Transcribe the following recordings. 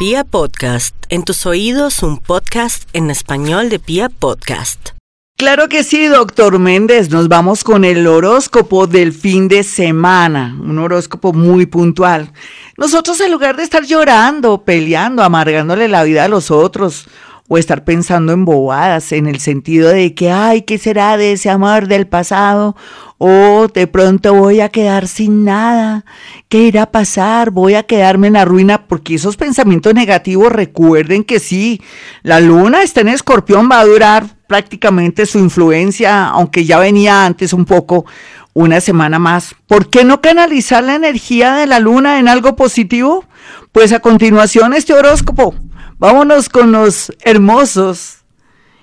Pia Podcast, en tus oídos un podcast en español de Pia Podcast. Claro que sí, doctor Méndez. Nos vamos con el horóscopo del fin de semana, un horóscopo muy puntual. Nosotros en lugar de estar llorando, peleando, amargándole la vida a los otros, o estar pensando en bobadas en el sentido de que, ay, ¿qué será de ese amor del pasado? O de pronto voy a quedar sin nada. ¿Qué irá a pasar? Voy a quedarme en la ruina porque esos pensamientos negativos, recuerden que sí, la luna está en escorpión, va a durar prácticamente su influencia, aunque ya venía antes un poco, una semana más. ¿Por qué no canalizar la energía de la luna en algo positivo? Pues a continuación este horóscopo Vámonos con los hermosos,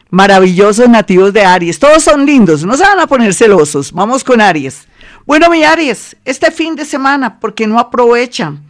maravillosos nativos de Aries. Todos son lindos, no se van a poner celosos. Vamos con Aries. Bueno, mi Aries, este fin de semana, ¿por qué no aprovechan?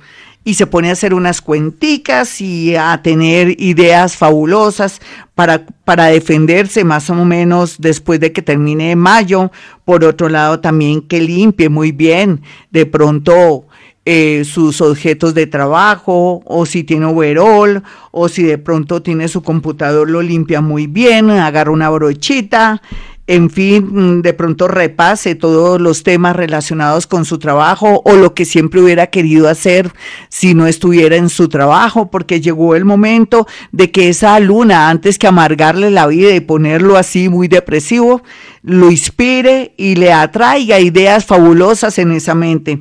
y se pone a hacer unas cuenticas y a tener ideas fabulosas para, para defenderse más o menos después de que termine mayo. Por otro lado, también que limpie muy bien. De pronto eh, sus objetos de trabajo, o si tiene overall, o si de pronto tiene su computador, lo limpia muy bien, agarra una brochita, en fin, de pronto repase todos los temas relacionados con su trabajo o lo que siempre hubiera querido hacer si no estuviera en su trabajo, porque llegó el momento de que esa luna, antes que amargarle la vida y ponerlo así muy depresivo, lo inspire y le atraiga ideas fabulosas en esa mente.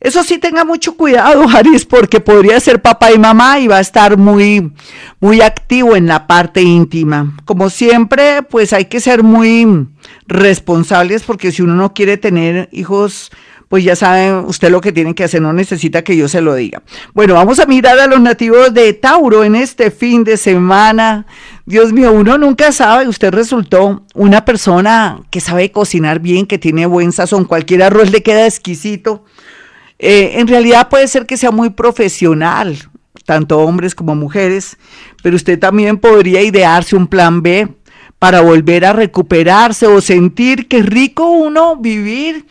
Eso sí, tenga mucho cuidado, Aries, porque podría ser papá y mamá y va a estar muy, muy activo en la parte íntima. Como siempre, pues hay que ser muy responsables porque si uno no quiere tener hijos, pues ya saben usted lo que tiene que hacer, no necesita que yo se lo diga. Bueno, vamos a mirar a los nativos de Tauro en este fin de semana. Dios mío, uno nunca sabe, usted resultó una persona que sabe cocinar bien, que tiene buen sazón, cualquier arroz le queda exquisito eh, en realidad puede ser que sea muy profesional, tanto hombres como mujeres, pero usted también podría idearse un plan B para volver a recuperarse o sentir que es rico uno vivir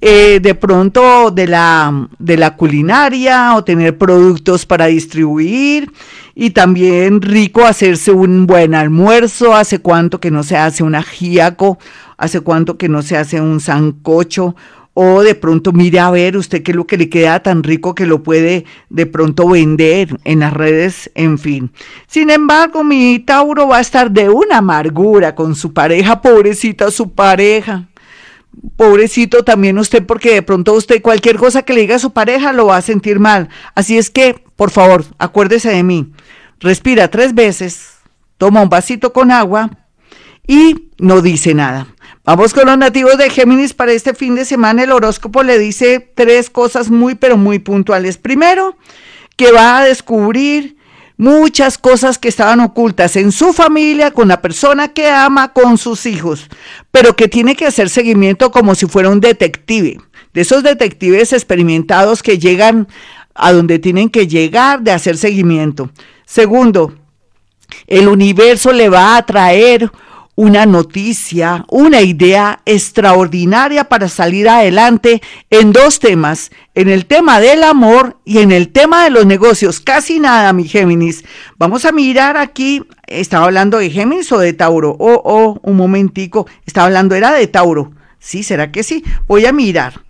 eh, de pronto de la, de la culinaria o tener productos para distribuir y también rico hacerse un buen almuerzo, hace cuánto que no se hace un ajíaco, hace cuánto que no se hace un sancocho o de pronto mire a ver usted qué es lo que le queda tan rico que lo puede de pronto vender en las redes, en fin. Sin embargo, mi Tauro va a estar de una amargura con su pareja, pobrecita su pareja. Pobrecito también usted, porque de pronto usted cualquier cosa que le diga a su pareja lo va a sentir mal. Así es que, por favor, acuérdese de mí. Respira tres veces, toma un vasito con agua y no dice nada. Vamos con los nativos de Géminis para este fin de semana. El horóscopo le dice tres cosas muy, pero muy puntuales. Primero, que va a descubrir muchas cosas que estaban ocultas en su familia, con la persona que ama, con sus hijos, pero que tiene que hacer seguimiento como si fuera un detective, de esos detectives experimentados que llegan a donde tienen que llegar de hacer seguimiento. Segundo, el universo le va a traer una noticia, una idea extraordinaria para salir adelante en dos temas, en el tema del amor y en el tema de los negocios. Casi nada, mi Géminis. Vamos a mirar aquí, estaba hablando de Géminis o de Tauro. Oh, oh, un momentico, estaba hablando, era de Tauro. Sí, ¿será que sí? Voy a mirar.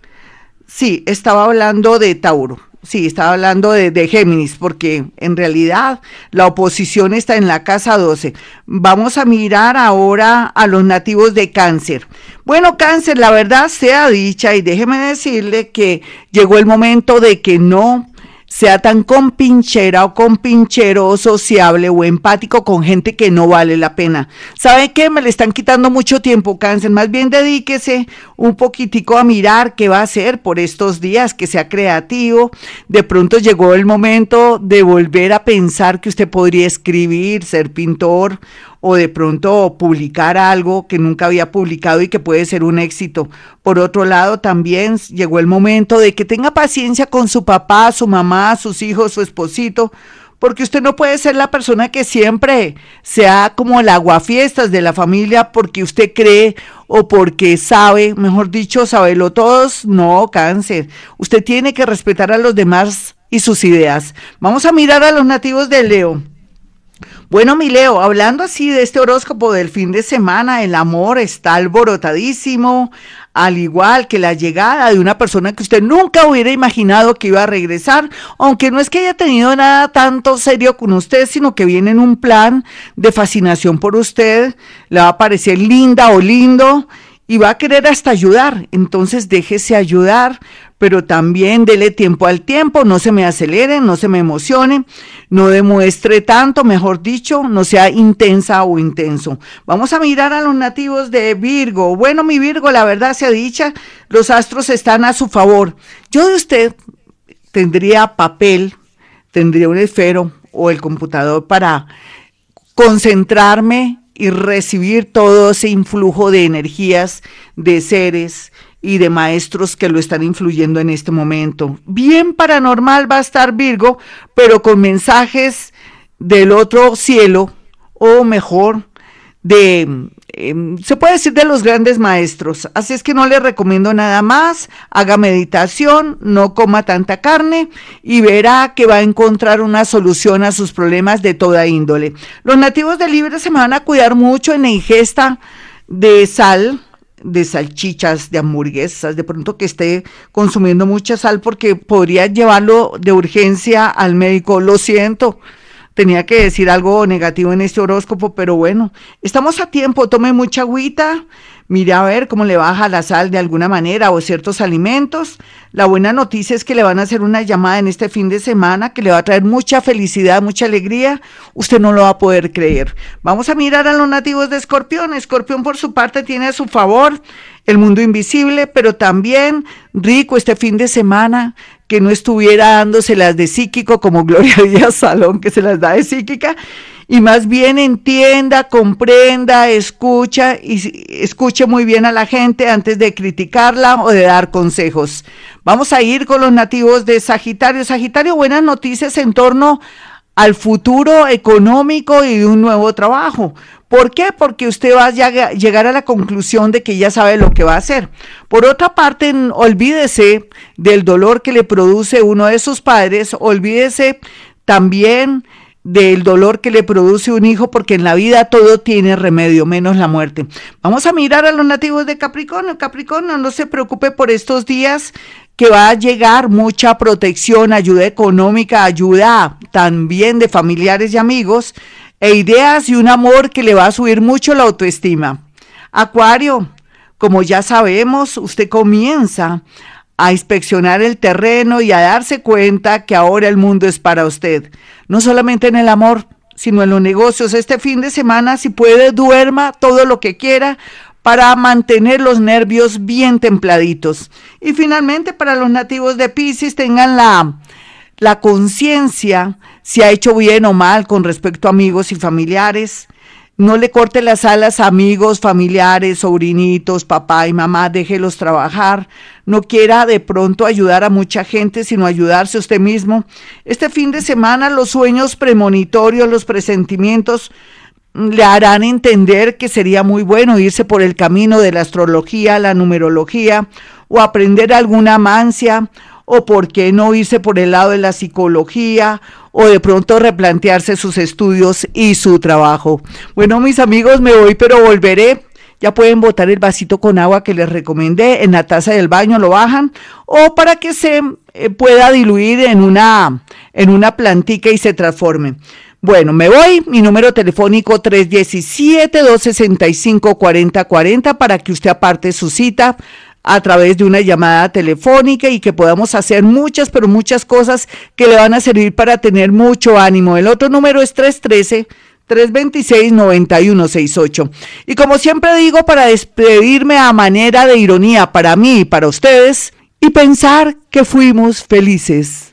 Sí, estaba hablando de Tauro. Sí, estaba hablando de, Géminis, porque en realidad la oposición está en la casa 12. Vamos a mirar ahora a los nativos de cáncer. Bueno, cáncer, la verdad sea dicha, y déjeme decirle que llegó el momento de que no sea tan compinchera o compinchero o sociable o empático con gente que no vale la pena. ¿Sabe qué? Me le están quitando mucho tiempo, cáncer. Más bien dedíquese un poquitico a mirar qué va a hacer por estos días, que sea creativo. De pronto llegó el momento de volver a pensar que usted podría escribir, ser pintor o de pronto publicar algo que nunca había publicado y que puede ser un éxito. Por otro lado, también llegó el momento de que tenga paciencia con su papá, su mamá, sus hijos, su esposito, porque usted no puede ser la persona que siempre sea como el aguafiestas de la familia porque usted cree o porque sabe, mejor dicho, sabelo todos, no, cáncer. Usted tiene que respetar a los demás y sus ideas. Vamos a mirar a los nativos de Leo. Bueno, mi Leo, hablando así de este horóscopo del fin de semana, el amor está alborotadísimo, al igual que la llegada de una persona que usted nunca hubiera imaginado que iba a regresar, aunque no es que haya tenido nada tanto serio con usted, sino que viene en un plan de fascinación por usted, le va a parecer linda o lindo y va a querer hasta ayudar. Entonces déjese ayudar, pero también dele tiempo al tiempo, no se me acelere, no se me emocione, no demuestre tanto, mejor dicho, no sea intensa o intenso. Vamos a mirar a los nativos de Virgo. Bueno, mi Virgo, la verdad sea dicha, los astros están a su favor. Yo de usted tendría papel, tendría un esfero o el computador para concentrarme y recibir todo ese influjo de energías, de seres y de maestros que lo están influyendo en este momento. Bien paranormal va a estar Virgo, pero con mensajes del otro cielo, o mejor, de Em, se puede decir de los grandes maestros. Así es que no le recomiendo nada más. Haga meditación, no coma tanta carne y verá que va a encontrar una solución a sus problemas de toda índole. Los nativos de Libre se me van a cuidar mucho en la ingesta de sal, de salchichas, de hamburguesas, de pronto que esté consumiendo mucha sal porque podría llevarlo de urgencia al médico. Lo siento, tenía que decir algo negativo en este horóscopo, pero bueno, estamos a tiempo, tome mucha agüita, mire a ver cómo le baja la sal de alguna manera o ciertos alimentos. La buena noticia es que le van a hacer una llamada en este fin de semana que le va a traer mucha felicidad, mucha alegría. Usted no lo va a poder creer. Vamos a mirar a los nativos de Escorpión. Escorpión por su parte tiene a su favor el mundo invisible, pero también rico este fin de semana que no estuviera dándoselas de psíquico como Gloria Díaz Salón, que se las da de psíquica, y más bien entienda, comprenda, escucha y escuche muy bien a la gente antes de criticarla o de dar consejos. Vamos a ir con los nativos de Sagitario. Sagitario, buenas noticias en torno al futuro económico y de un nuevo trabajo. ¿Por qué? Porque usted va a llegar a la conclusión de que ya sabe lo que va a hacer. Por otra parte, olvídese del dolor que le produce uno de sus padres, olvídese también del dolor que le produce un hijo, porque en la vida todo tiene remedio, menos la muerte. Vamos a mirar a los nativos de Capricornio. Capricornio, no se preocupe por estos días que va a llegar mucha protección, ayuda económica, ayuda también de familiares y amigos e ideas y un amor que le va a subir mucho la autoestima. Acuario, como ya sabemos, usted comienza a inspeccionar el terreno y a darse cuenta que ahora el mundo es para usted, no solamente en el amor, sino en los negocios. Este fin de semana, si puede, duerma todo lo que quiera para mantener los nervios bien templaditos. Y finalmente, para los nativos de Pisces, tengan la la conciencia si ha hecho bien o mal con respecto a amigos y familiares. No le corte las alas a amigos, familiares, sobrinitos, papá y mamá, déjelos trabajar. No quiera de pronto ayudar a mucha gente, sino ayudarse usted mismo. Este fin de semana los sueños premonitorios, los presentimientos le harán entender que sería muy bueno irse por el camino de la astrología, la numerología o aprender alguna mancia o por qué no irse por el lado de la psicología o de pronto replantearse sus estudios y su trabajo. Bueno, mis amigos, me voy, pero volveré. Ya pueden botar el vasito con agua que les recomendé en la taza del baño, lo bajan, o para que se eh, pueda diluir en una, en una plantica y se transforme. Bueno, me voy. Mi número telefónico 317-265-4040 para que usted aparte su cita a través de una llamada telefónica y que podamos hacer muchas, pero muchas cosas que le van a servir para tener mucho ánimo. El otro número es 313. 326-9168. Y como siempre digo, para despedirme a manera de ironía para mí y para ustedes, y pensar que fuimos felices.